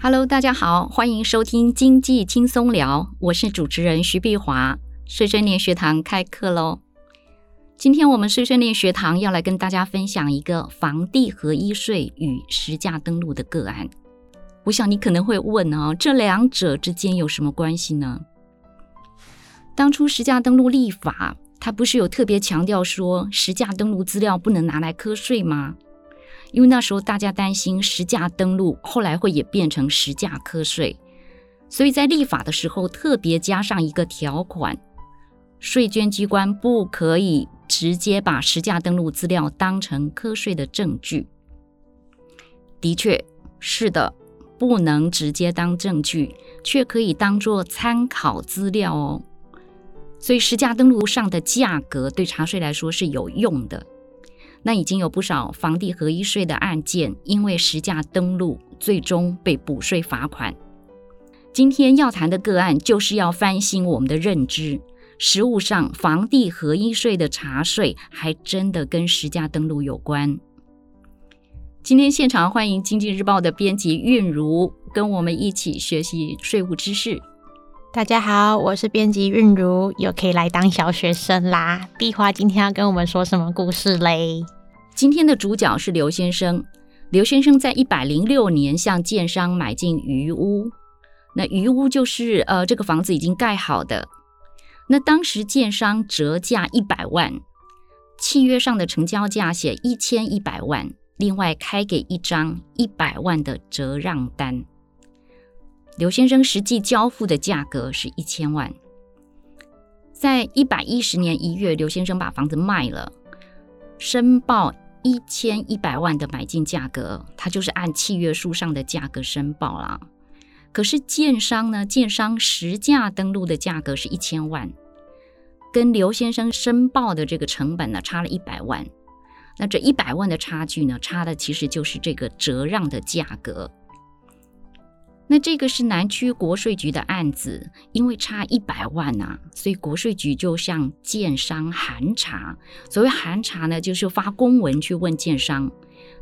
Hello，大家好，欢迎收听经济轻松聊，我是主持人徐碧华，碎碎念学堂开课喽。今天我们碎碎念学堂要来跟大家分享一个房地合一税与实价登录的个案。我想你可能会问哦，这两者之间有什么关系呢？当初实价登录立法，它不是有特别强调说实价登录资料不能拿来课税吗？因为那时候大家担心实价登录后来会也变成实价课税，所以在立法的时候特别加上一个条款，税捐机关不可以直接把实价登录资料当成课税的证据。的确，是的，不能直接当证据，却可以当做参考资料哦。所以实价登录上的价格对查税来说是有用的。那已经有不少房地合一税的案件，因为实价登录，最终被补税罚款。今天要谈的个案，就是要翻新我们的认知。实务上，房地合一税的查税，还真的跟实价登录有关。今天现场欢迎《经济日报》的编辑韵如，跟我们一起学习税务知识。大家好，我是编辑韵如，又可以来当小学生啦。碧花今天要跟我们说什么故事嘞？今天的主角是刘先生。刘先生在一百零六年向建商买进鱼屋，那鱼屋就是呃这个房子已经盖好的。那当时建商折价一百万，契约上的成交价写一千一百万，另外开给一张一百万的折让单。刘先生实际交付的价格是一千万，在一百一十年一月，刘先生把房子卖了，申报一千一百万的买进价格，他就是按契约书上的价格申报啦。可是建商呢，建商实价登录的价格是一千万，跟刘先生申报的这个成本呢，差了一百万。那这一百万的差距呢，差的其实就是这个折让的价格。那这个是南区国税局的案子，因为差一百万呐、所以国税局就向建商函查。所谓函查呢，就是发公文去问建商。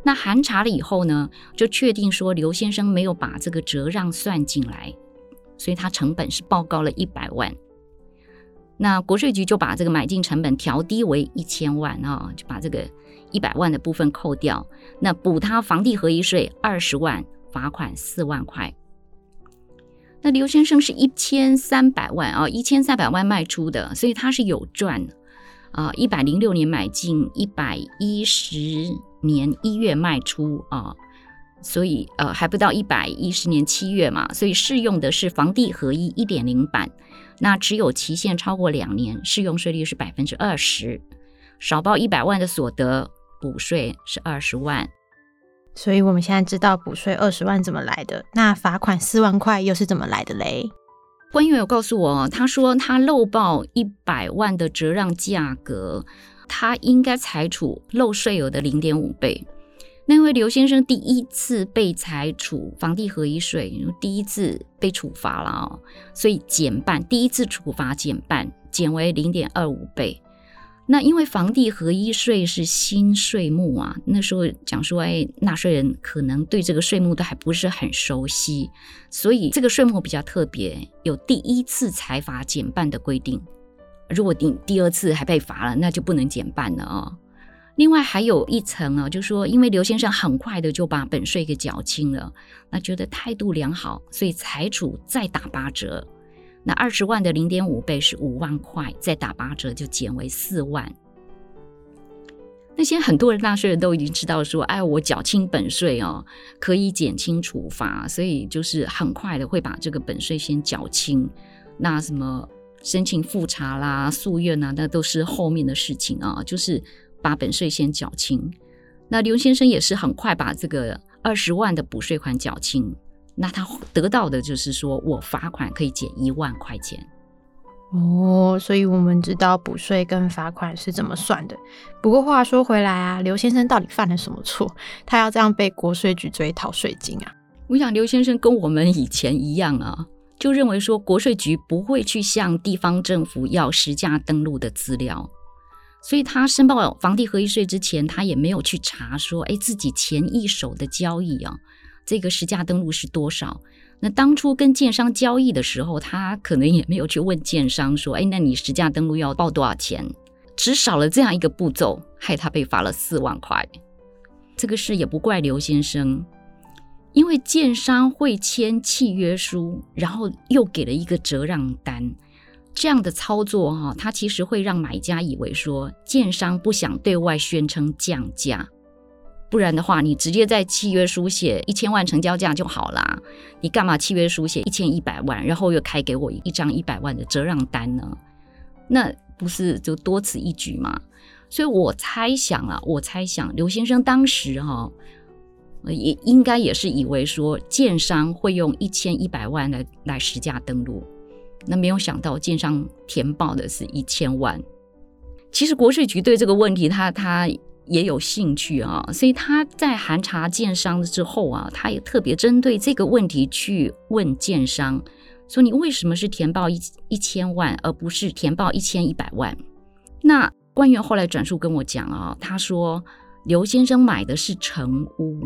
那函查了以后呢，就确定说刘先生没有把这个折让算进来，所以他成本是报高了一百万。那国税局就把这个买进成本调低为一千万啊，就把这个一百万的部分扣掉，那补他房地合一税二十万，罚款四万块。那刘先生是一千三百万啊，一千三百万卖出的，所以他是有赚啊。一百零六年买进，一百一十年一月卖出啊，所以呃还不到一百一十年七月嘛，所以适用的是房地合一一点零版。那持有期限超过两年，适用税率是百分之二十，少报一百万的所得补税是二十万。所以我们现在知道补税二十万怎么来的，那罚款四万块又是怎么来的嘞？官员有告诉我，他说他漏报一百万的折让价格，他应该裁处漏税额的零点五倍。那因为刘先生第一次被裁处房地合一税，第一次被处罚了哦，所以减半，第一次处罚减半，减为零点二五倍。那因为房地合一税是新税目啊，那时候讲说，哎，纳税人可能对这个税目都还不是很熟悉，所以这个税目比较特别，有第一次财罚减半的规定。如果第第二次还被罚了，那就不能减半了哦。另外还有一层啊，就是说，因为刘先生很快的就把本税给缴清了，那觉得态度良好，所以裁处再打八折。那二十万的零点五倍是五万块，再打八折就减为四万。那些很多人纳税人都已经知道说，哎，我缴清本税哦，可以减轻处罚，所以就是很快的会把这个本税先缴清。那什么申请复查啦、诉愿呐，那都是后面的事情啊，就是把本税先缴清。那刘先生也是很快把这个二十万的补税款缴清。那他得到的就是说我罚款可以减一万块钱哦，所以我们知道补税跟罚款是怎么算的。不过话说回来啊，刘先生到底犯了什么错？他要这样被国税局追讨税金啊？我想刘先生跟我们以前一样啊，就认为说国税局不会去向地方政府要实价登录的资料，所以他申报房地合一税之前，他也没有去查说，哎，自己前一手的交易啊。这个实价登录是多少。那当初跟建商交易的时候，他可能也没有去问建商说：“哎，那你实价登录要报多少钱？”只少了这样一个步骤，害他被罚了四万块。这个事也不怪刘先生，因为建商会签契约书，然后又给了一个折让单，这样的操作哈，他其实会让买家以为说建商不想对外宣称降价。不然的话，你直接在契约书写一千万成交价就好啦。你干嘛契约书写一千一百万，然后又开给我一张一百万的折让单呢？那不是就多此一举吗？所以我猜想啊，我猜想刘先生当时哈、也应该也是以为说建商会用一千一百万来来实价登录，那没有想到建商填报的是一千万。其实国税局对这个问题，他他。也有兴趣啊，所以他在函查建商之后啊，他也特别针对这个问题去问建商，说你为什么是填报一一千万，而不是填报一千一百万？那官员后来转述跟我讲啊，他说刘先生买的是成屋，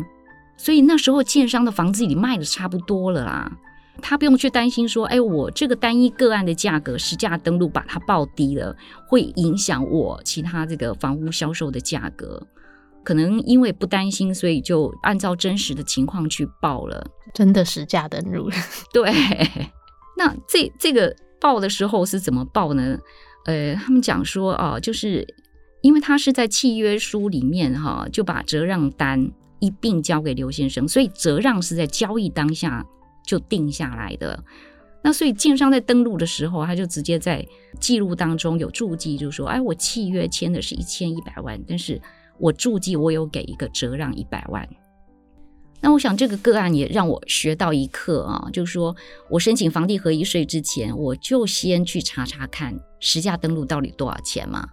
所以那时候建商的房子已经卖的差不多了啦。他不用去担心说，哎，我这个单一个案的价格实价登录把它报低了，会影响我其他这个房屋销售的价格。可能因为不担心，所以就按照真实的情况去报了，真的实价登录了。对，那这这个报的时候是怎么报呢？呃，他们讲说啊，就是因为他是在契约书里面哈，就把折让单一并交给刘先生，所以折让是在交易当下。就定下来的，那所以建商在登录的时候，他就直接在记录当中有注记，就说，哎，我契约签的是一千一百万，但是我注记我有给一个折让一百万。那我想这个个案也让我学到一课啊，就是说我申请房地合一税之前，我就先去查查看实价登录到底多少钱嘛。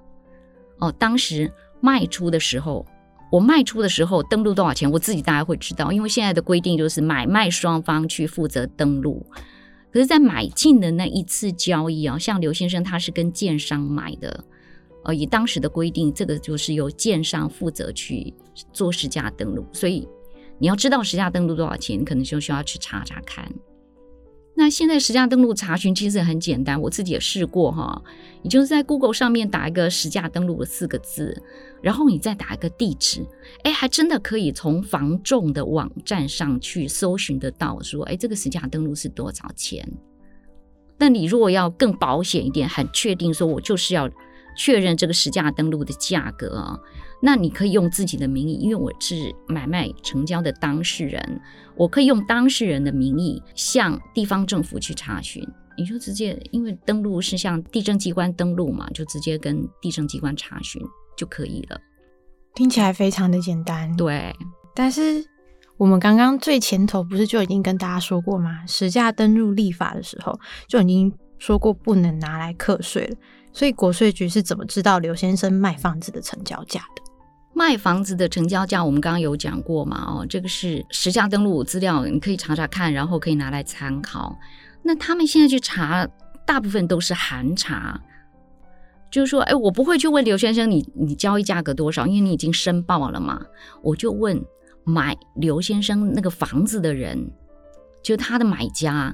哦，当时卖出的时候。我卖出的时候登录多少钱，我自己大概会知道，因为现在的规定就是买卖双方去负责登录。可是，在买进的那一次交易啊，像刘先生他是跟建商买的，呃，以当时的规定，这个就是由建商负责去做实价登录，所以你要知道实价登录多少钱，可能就需要去查查看。那现在实价登录查询其实很简单，我自己也试过哈。你就是在 Google 上面打一个实价登录的四个字，然后你再打一个地址，哎，还真的可以从房仲的网站上去搜寻得到，说，哎，这个实价登录是多少钱？那你如果要更保险一点，很确定说我就是要确认这个实价登录的价格啊。那你可以用自己的名义，因为我是买卖成交的当事人，我可以用当事人的名义向地方政府去查询。你就直接，因为登录是向地政机关登录嘛，就直接跟地政机关查询就可以了。听起来非常的简单。对，但是我们刚刚最前头不是就已经跟大家说过吗？实价登录立法的时候就已经说过不能拿来课税了。所以国税局是怎么知道刘先生卖房子的成交价的？卖房子的成交价，我们刚刚有讲过嘛？哦，这个是实价登录资料，你可以查查看，然后可以拿来参考。那他们现在去查，大部分都是函查，就是说，哎，我不会去问刘先生你你交易价格多少，因为你已经申报了嘛。我就问买刘先生那个房子的人，就他的买家，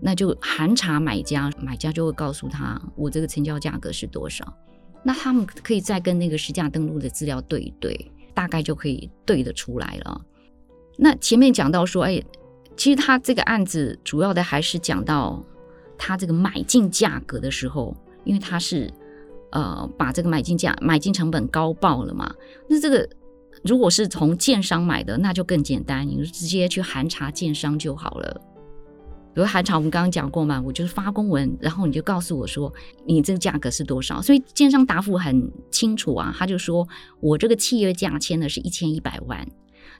那就函查买家，买家就会告诉他我这个成交价格是多少。那他们可以再跟那个实价登录的资料对一对，大概就可以对得出来了。那前面讲到说，哎，其实他这个案子主要的还是讲到他这个买进价格的时候，因为他是呃把这个买进价买进成本高报了嘛。那这个如果是从建商买的，那就更简单，你就直接去函查建商就好了。比如函查，我们刚刚讲过嘛，我就是发公文，然后你就告诉我说你这个价格是多少。所以建商答复很清楚啊，他就说我这个契约价签的是一千一百万，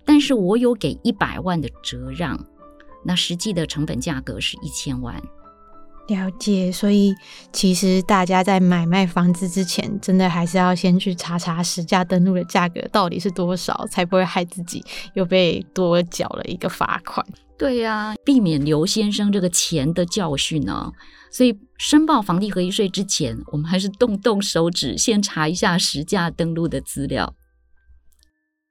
但是我有给一百万的折让，那实际的成本价格是一千万。了解，所以其实大家在买卖房子之前，真的还是要先去查查实价登录的价格到底是多少，才不会害自己又被多缴了一个罚款。对呀、避免刘先生这个钱的教训呢、所以申报房地合一税之前，我们还是动动手指，先查一下实价登录的资料。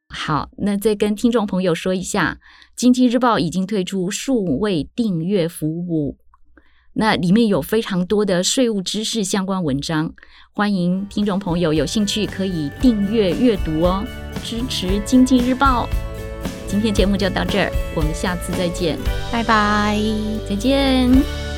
好，那再跟听众朋友说一下，《经济日报》已经推出数位订阅服务，那里面有非常多的税务知识相关文章，欢迎听众朋友有兴趣可以订阅阅读哦，支持《经济日报》。今天节目就到这儿，我们下次再见，拜拜，再见。